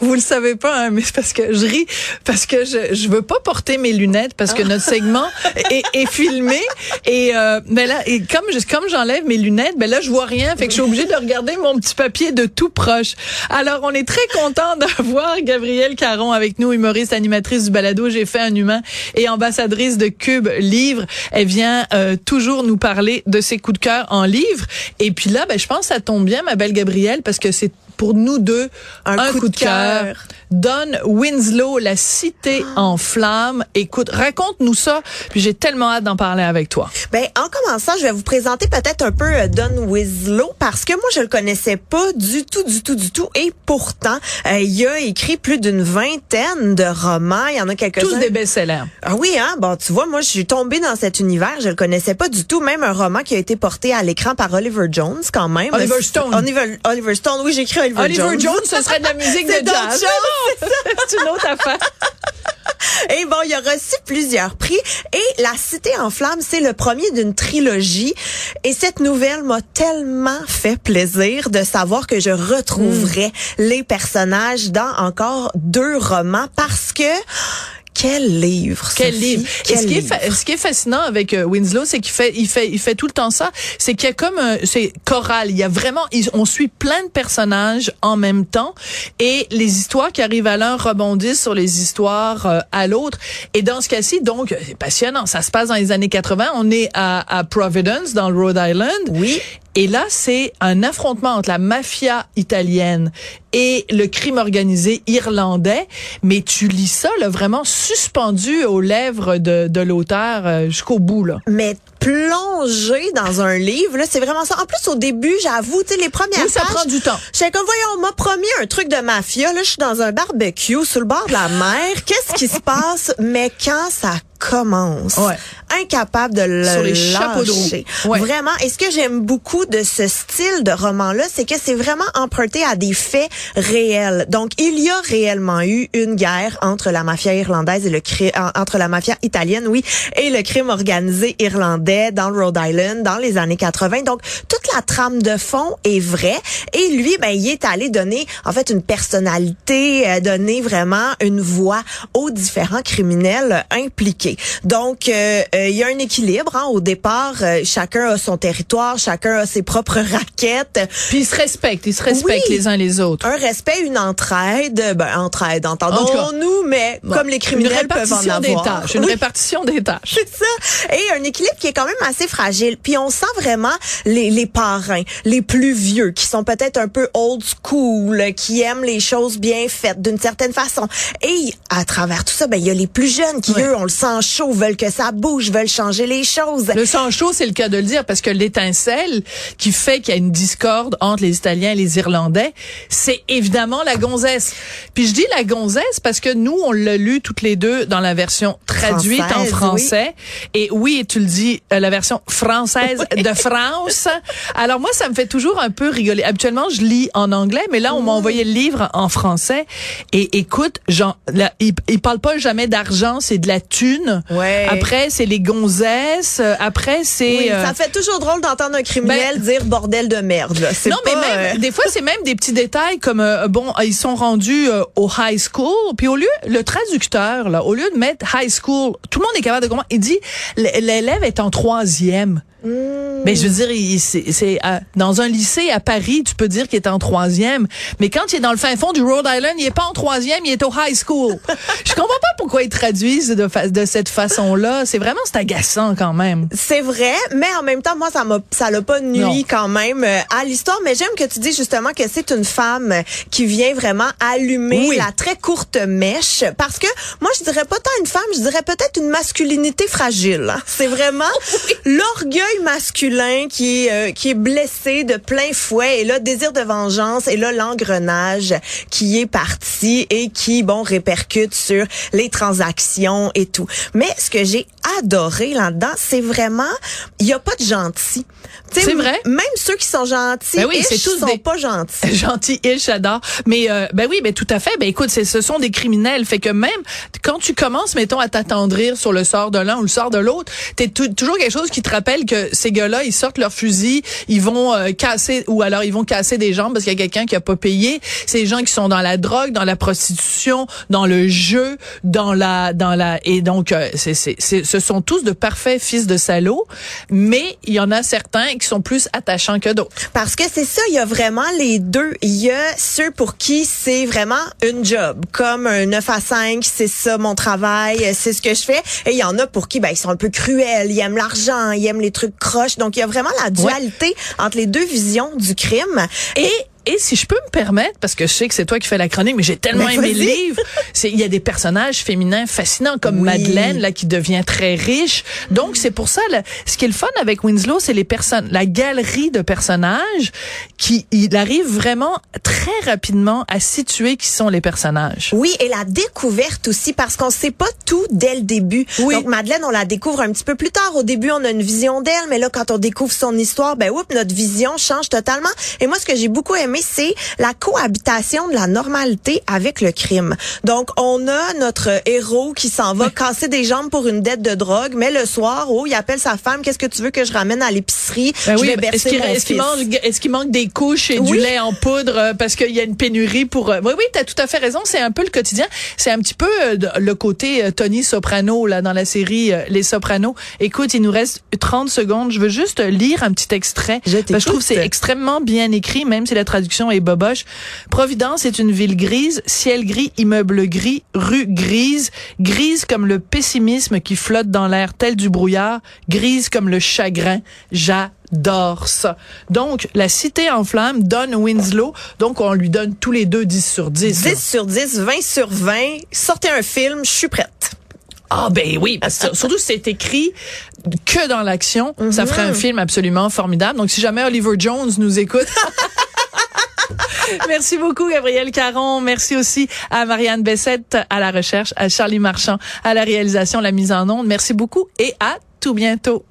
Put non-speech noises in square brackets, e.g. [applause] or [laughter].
Vous le savez pas, hein, mais c'est parce que je ris, parce que je, je veux pas porter mes lunettes, parce que notre segment [laughs] est, est filmé. Et euh, ben là, et comme je, comme j'enlève mes lunettes, ben là je vois rien, fait que je suis obligée de regarder mon petit papier de tout proche. Alors on est très content d'avoir Gabrielle Caron avec nous, humoriste, animatrice du balado. J'ai fait un humain et ambassadrice de Cube Livre. Elle vient euh, toujours nous parler de ses coups de cœur en livre. Et puis là, ben je pense que ça tombe bien, ma belle Gabrielle, parce que c'est pour nous deux un, coup, de cœur. Don Winslow, La Cité en flammes. Écoute, raconte-nous ça, puis j'ai tellement hâte d'en parler avec toi. Ben, en commençant, je vais vous présenter peut-être un peu euh, Don Winslow parce que moi, je le connaissais pas du tout, du tout, du tout. Et pourtant, euh, il a écrit plus d'une vingtaine de romans. Il y en a quelques-uns. Tous des best-sellers. Ah oui, hein? Bon, tu vois, moi, je suis tombée dans cet univers. Je le connaissais pas du tout. Même un roman qui a été porté à l'écran par Oliver Jones, quand même. Oliver Stone. Oliver, Oliver Stone. Oui, j'ai écrit Oliver, Oliver Jones. Jones, ce serait de la musique [laughs] de jazz. C'est une autre affaire. [laughs] Et bon, il a reçu plusieurs prix. Et La Cité en flammes, c'est le premier d'une trilogie. Et cette nouvelle m'a tellement fait plaisir de savoir que je retrouverais les personnages dans encore deux romans parce que quel livre Quel Sophie, livre quel Et ce qui, est livre? fa- ce qui est fascinant avec euh, Winslow, c'est qu'il fait, il fait, il fait tout le temps ça. C'est qu'il y a comme, un- c'est choral. Il y a vraiment, il- on suit plein de personnages en même temps, et les histoires qui arrivent à l'un rebondissent sur les histoires euh, à l'autre. Et dans ce cas-ci, donc, c'est passionnant. Ça se passe dans les années 80. On est à, à Providence, dans le Rhode Island. Oui. Et là, c'est un affrontement entre la mafia italienne et le crime organisé irlandais. Mais tu lis ça, là, vraiment suspendu aux lèvres de, de l'auteur euh, jusqu'au bout, là. Plongé dans un livre, là, c'est vraiment ça. En plus, au début, j'avoue, tu sais, les premières Oui, ça pages, prend du temps. J'étais comme, voyons, on m'a promis un truc de mafia. Là, je suis dans un barbecue sur le bord de la mer. [gasps] Qu'est-ce qui se passe? Mais quand ça commence, Ouais. incapable de le Sur les chapeaux de roue. lâcher. Ouais. Vraiment. Et ce que j'aime beaucoup de ce style de roman-là, c'est que c'est vraiment emprunté à des faits réels. Donc, il y a réellement eu une guerre entre la mafia irlandaise et le crime, entre la mafia italienne, oui, et le crime organisé irlandais dans le Rhode Island dans les années 80. Donc, toute la trame de fond est vraie. Et lui, ben, il est allé donner, en fait, une personnalité, euh, donner vraiment une voix aux différents criminels impliqués. Donc, euh, euh, il y a un équilibre. Hein, au départ, euh, chacun a son territoire, chacun a ses propres [laughs] raquettes. Puis ils se respectent, ils se respectent Oui. les uns les autres. Un respect, une entraide, ben entraide, entendons-nous, mais comme les criminels peuvent en répartition des avoir. tâches. Une Oui. répartition des tâches. [laughs] C'est ça. Et un équilibre qui est quand même assez fragile. Puis on sent vraiment les, les parrains, les plus vieux, qui sont peut-être un peu old school, qui aiment les choses bien faites d'une certaine façon. Et à travers tout ça, ben il y a les plus jeunes qui, Ouais. eux, ont le sang chaud, veulent que ça bouge, veulent changer les choses. Le sang chaud, c'est le cas de le dire, parce que l'étincelle qui fait qu'il y a une discorde entre les Italiens et les Irlandais, c'est évidemment la gonzesse. Puis je dis la gonzesse parce que nous, on l'a lu toutes les deux dans la version traduite en Française, français. Et oui, tu le dis, la version française de France. Alors moi, ça me fait toujours un peu rigoler. Habituellement, je lis en anglais, mais là, on m'a envoyé le livre en français. Et écoute, genre, là, il, il parle pas jamais d'argent, c'est de la thune. Ouais. Après, c'est les gonzesses. Euh, Après, c'est... Oui, euh, ça fait toujours drôle d'entendre un criminel dire bordel de merde. Là. Non, mais pas, même euh, des fois c'est même des petits détails comme euh, bon ils sont rendus euh, au high school puis au lieu le traducteur là au lieu de mettre high school tout le monde est capable de comprendre il dit l'élève est en troisième Mais je veux dire, c'est dans un lycée à Paris, tu peux dire qu'il est en troisième, mais quand il est dans le fin fond du Rhode Island, il est pas en troisième, il est au high school. [laughs] je comprends pas pourquoi ils traduisent de, fa- de cette façon-là. C'est vraiment c'est agaçant quand même. C'est vrai, mais en même temps, moi, ça m'a, ça l'a pas nuit Non. quand même euh, à l'histoire. Mais j'aime que tu dis justement que c'est une femme qui vient vraiment allumer Oui. la très courte mèche. Parce que moi, je dirais pas tant une femme, je dirais peut-être une masculinité fragile. hein. C'est vraiment [laughs] l'orgueil masculin qui est euh, qui est blessé de plein fouet et là désir de vengeance et là l'engrenage qui est parti et qui bon répercute sur les transactions et tout. Mais ce que j'ai adoré là-dedans, c'est vraiment il y a pas de gentils. Sais, C'est vrai? Même ceux qui sont gentils, Ben oui, tous sont des- pas gentils. [laughs] Gentil, il j'adore. Mais euh, ben oui, ben tout à fait. Ben écoute, ce sont des criminels. Fait que même quand tu commences, mettons, à t'attendrir sur le sort de l'un ou le sort de l'autre, t'es tou- toujours quelque chose qui te rappelle que ces gars-là, ils sortent leur fusil, ils vont euh, casser ou alors ils vont casser des jambes parce qu'il y a quelqu'un qui a pas payé. Des gens qui sont dans la drogue, dans la prostitution, dans le jeu, dans la dans la et donc euh, c'est c'est c'est- ce sont tous de parfaits fils de salauds, mais il y en a certains qui sont plus attachants que d'autres. Parce que c'est ça, il y a vraiment les deux. Il y a ceux pour qui c'est vraiment une job, comme un 9 à 5, c'est ça mon travail, c'est ce que je fais. Et il y en a pour qui ben ils sont un peu cruels, ils aiment l'argent, ils aiment les trucs croches. Donc il y a vraiment la dualité entre les deux visions du crime. Et et si je peux me permettre, parce que je sais que c'est toi qui fais la chronique, mais j'ai tellement Ben, aimé le livre, il y a des personnages féminins fascinants comme Oui. Madeleine là qui devient très riche. Donc c'est pour ça là, ce qui est le fun avec Winslow, c'est les personnes, la galerie de personnages qui il arrive vraiment très rapidement à situer qui sont les personnages. Oui, et la découverte aussi, parce qu'on sait pas tout dès le début. Oui. Donc, Madeleine, on la découvre un petit peu plus tard. Au début, on a une vision d'elle, mais là, quand on découvre son histoire, ben, oups, notre vision change totalement. Et moi, ce que j'ai beaucoup aimé, c'est la cohabitation de la normalité avec le crime. Donc, on a notre héros qui s'en va casser des jambes pour une dette de drogue, mais le soir, oh, il appelle sa femme, qu'est-ce que tu veux que je ramène à l'épicerie? Ben oui, ben, est-ce qu'il manque des couches et du lait en poudre euh, parce qu'il y a une pénurie pour euh, Oui oui, tu as tout à fait raison, c'est un peu le quotidien, c'est un petit peu euh, le côté Tony Soprano là dans la série Les Sopranos. Écoute, il nous reste 30 secondes, je veux juste lire un petit extrait. Je que je trouve que c'est extrêmement bien écrit même si la traduction est boboche. Providence est une ville grise, ciel gris, immeuble gris, rue grise, grise comme le pessimisme qui flotte dans l'air tel du brouillard, grise comme le chagrin. J'adore ça. Donc, la cité en flammes donne Winslow. Donc, on lui donne tous les deux 10 sur 10. 10 sur 10, 20 sur 20. Sortez un film, je suis prête. Ah ben oui, parce que surtout si c'est écrit que dans l'action, ça ferait un film absolument formidable. Donc si jamais Oliver Jones nous écoute. [laughs] Merci beaucoup Gabriel Caron, merci aussi à Marianne Bessette à la recherche, à Charlie Marchand à la réalisation, la mise en onde. Merci beaucoup et à tout bientôt.